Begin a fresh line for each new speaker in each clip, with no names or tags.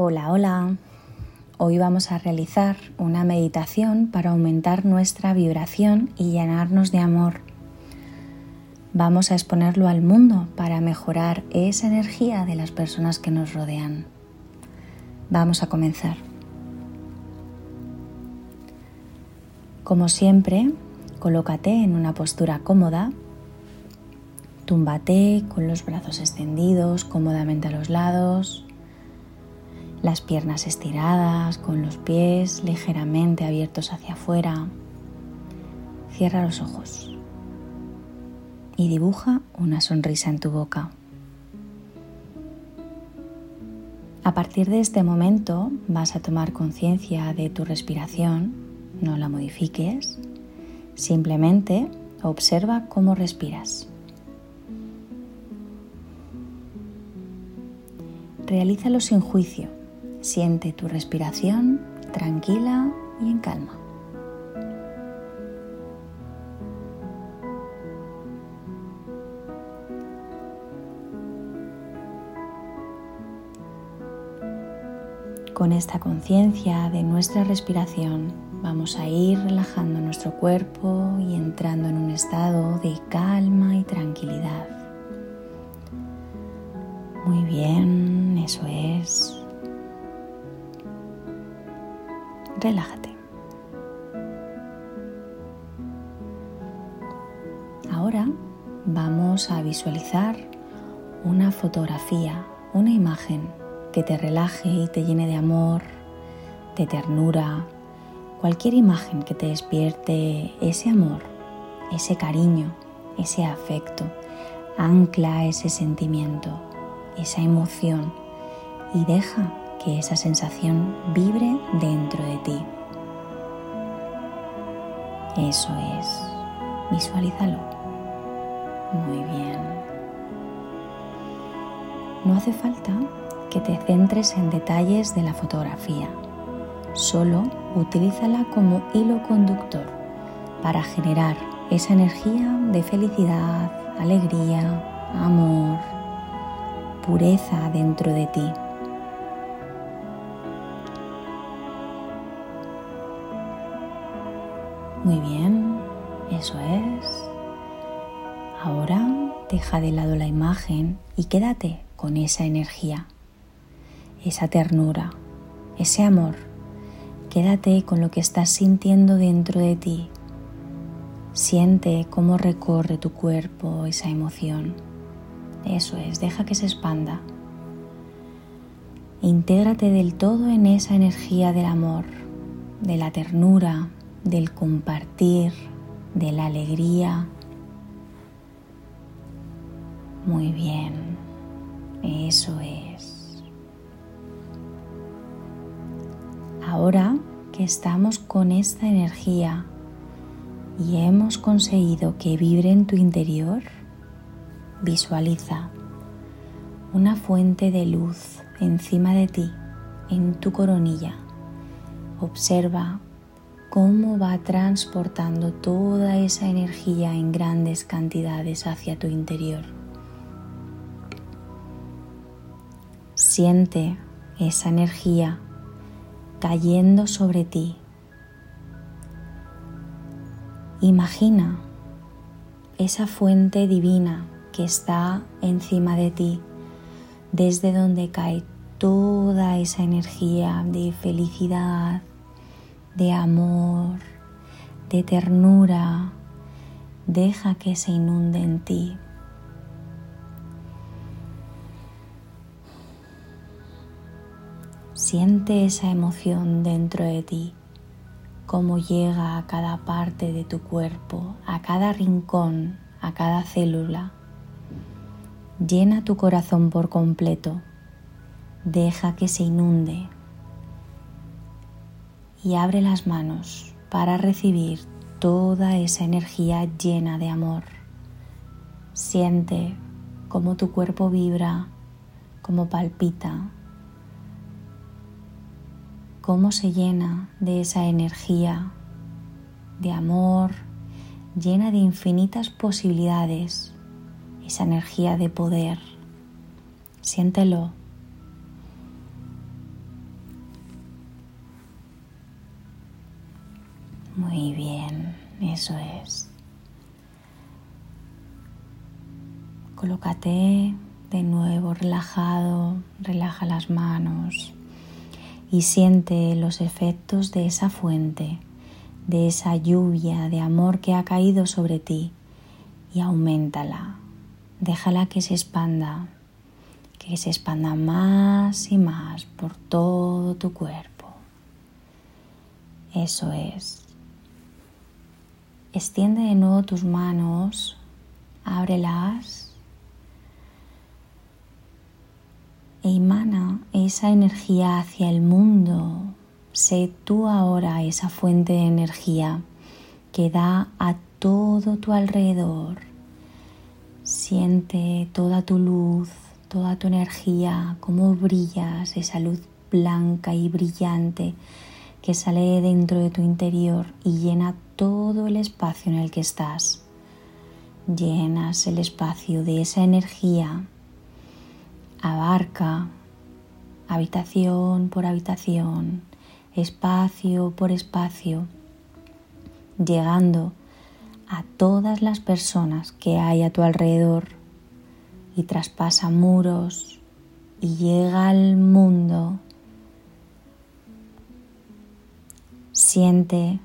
Hola, hola. Hoy vamos a realizar una meditación para aumentar nuestra vibración y llenarnos de amor. Vamos a exponerlo al mundo para mejorar esa energía de las personas que nos rodean. Vamos a comenzar. Como siempre, colócate en una postura cómoda. Túmbate con los brazos extendidos cómodamente a los lados las piernas estiradas, con los pies ligeramente abiertos hacia afuera. Cierra los ojos y dibuja una sonrisa en tu boca. A partir de este momento vas a tomar conciencia de tu respiración, no la modifiques, simplemente observa cómo respiras. Realízalo sin juicio Siente tu respiración tranquila y en calma. Con esta conciencia de nuestra respiración vamos a ir relajando nuestro cuerpo y entrando en un estado de calma y tranquilidad. Muy bien, eso es. Relájate. Ahora vamos a visualizar una fotografía, una imagen que te relaje y te llene de amor, de ternura, cualquier imagen que te despierte ese amor, ese cariño, ese afecto, ancla ese sentimiento, esa emoción y deja que esa sensación vibre dentro de ti. Eso es, visualízalo. Muy bien. No hace falta que te centres en detalles de la fotografía. Solo utilízala como hilo conductor para generar esa energía de felicidad, alegría, amor, pureza dentro de ti. Muy bien, eso es. Ahora deja de lado la imagen y quédate con esa energía, esa ternura, ese amor. Quédate con lo que estás sintiendo dentro de ti. Siente cómo recorre tu cuerpo esa emoción. Eso es, deja que se expanda. Intégrate del todo en esa energía del amor, de la ternura, del compartir, de la alegría. Muy bien, eso es. Ahora que estamos con esta energía y hemos conseguido que vibre en tu interior, visualiza una fuente de luz encima de ti, en tu coronilla. Observa cómo va transportando toda esa energía en grandes cantidades hacia tu interior. Siente esa energía cayendo sobre ti. Imagina esa fuente divina que está encima de ti, desde donde cae toda esa energía de felicidad, de amor, de ternura, deja que se inunde en ti. Siente esa emoción dentro de ti, cómo llega a cada parte de tu cuerpo, a cada rincón, a cada célula. Llena tu corazón por completo, deja que se inunde y abre las manos para recibir toda esa energía llena de amor. Siente cómo tu cuerpo vibra, cómo palpita, cómo se llena de esa energía de amor, llena de infinitas posibilidades, esa energía de poder. Siéntelo. Muy bien, eso es. Colócate de nuevo relajado, relaja las manos y siente los efectos de esa fuente, de esa lluvia de amor que ha caído sobre ti y aumentala. Déjala que se expanda, que se expanda más y más por todo tu cuerpo. Eso es. Extiende de nuevo tus manos, ábrelas e emana esa energía hacia el mundo. Sé tú ahora esa fuente de energía que da a todo tu alrededor. Siente toda tu luz, toda tu energía, cómo brillas, esa luz blanca y brillante que sale dentro de tu interior y llena todo el espacio en el que estás. Llenas el espacio de esa energía abarca habitación por habitación, espacio por espacio, llegando a todas las personas que hay a tu alrededor y traspasa muros y llega al mundo. Siente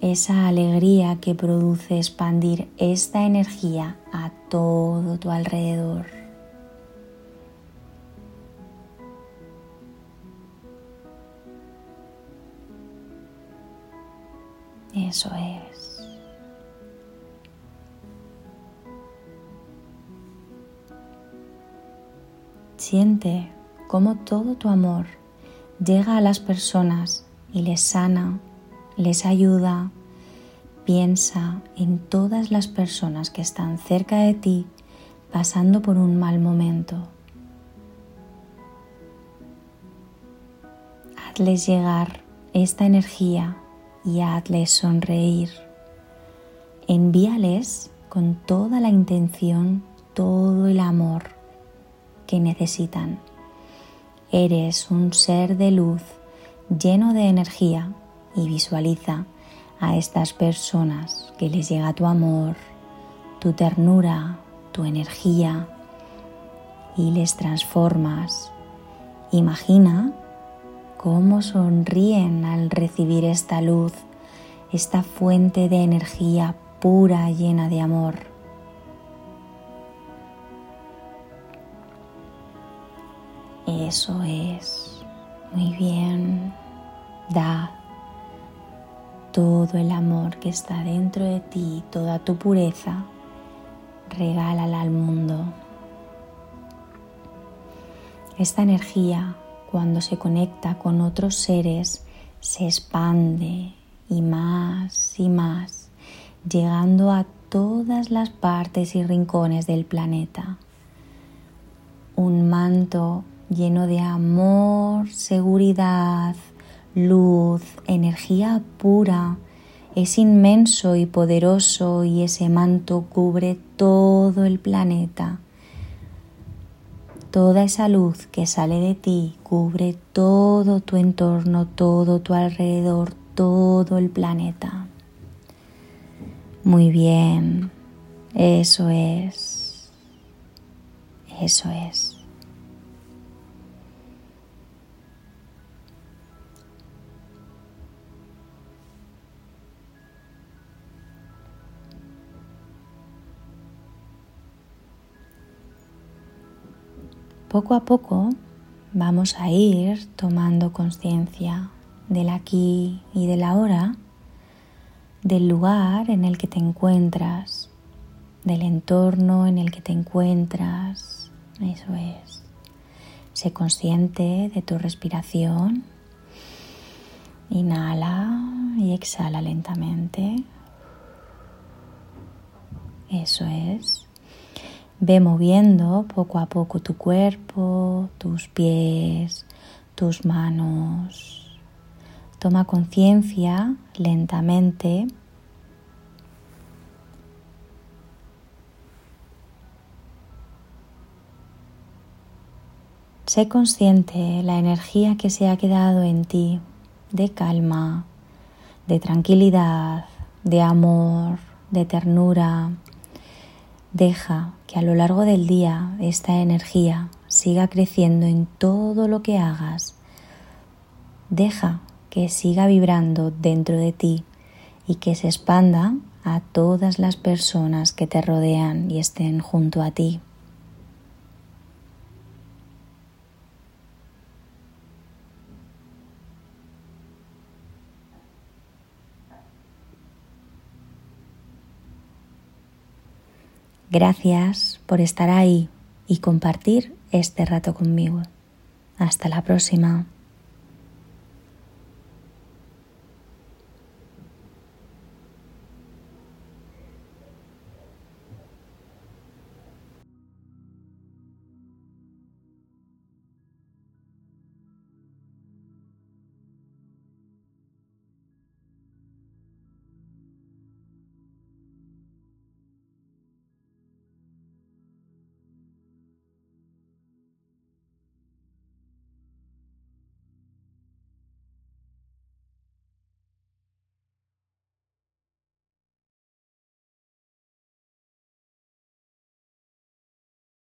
esa alegría que produce expandir esta energía a todo tu alrededor. Eso es. Siente cómo todo tu amor llega a las personas y les sana, les ayuda. Piensa en todas las personas que están cerca de ti pasando por un mal momento. Hazles llegar esta energía y hazles sonreír. Envíales con toda la intención todo el amor que necesitan. Eres un ser de luz lleno de energía y visualiza a estas personas que les llega tu amor, tu ternura, tu energía y les transformas. Imagina cómo sonríen al recibir esta luz, esta fuente de energía pura llena de amor. Eso es. Muy bien. Da todo el amor que está dentro de ti, toda tu pureza. Regálala al mundo. Esta energía cuando se conecta con otros seres, se expande y más y más, llegando a todas las partes y rincones del planeta. Un manto lleno de amor, seguridad, luz, energía pura, es inmenso y poderoso y ese manto cubre todo el planeta Toda esa luz que sale de ti cubre todo tu entorno, todo tu alrededor, todo el planeta. Muy bien, eso es, eso es. Poco a poco vamos a ir tomando conciencia del aquí y del ahora, del lugar en el que te encuentras, del entorno en el que te encuentras. Eso es. Sé consciente de tu respiración. Inhala y exhala lentamente. Eso es. Ve moviendo poco a poco tu cuerpo, tus pies, tus manos. Toma conciencia lentamente Sé consciente la energía que se ha quedado en ti de calma, de tranquilidad, de amor, de ternura. Deja que a lo largo del día esta energía siga creciendo en todo lo que hagas. Deja que siga vibrando dentro de ti y que se expanda a todas las personas que te rodean y estén junto a ti. Gracias por estar ahí y compartir este rato conmigo. Hasta la próxima.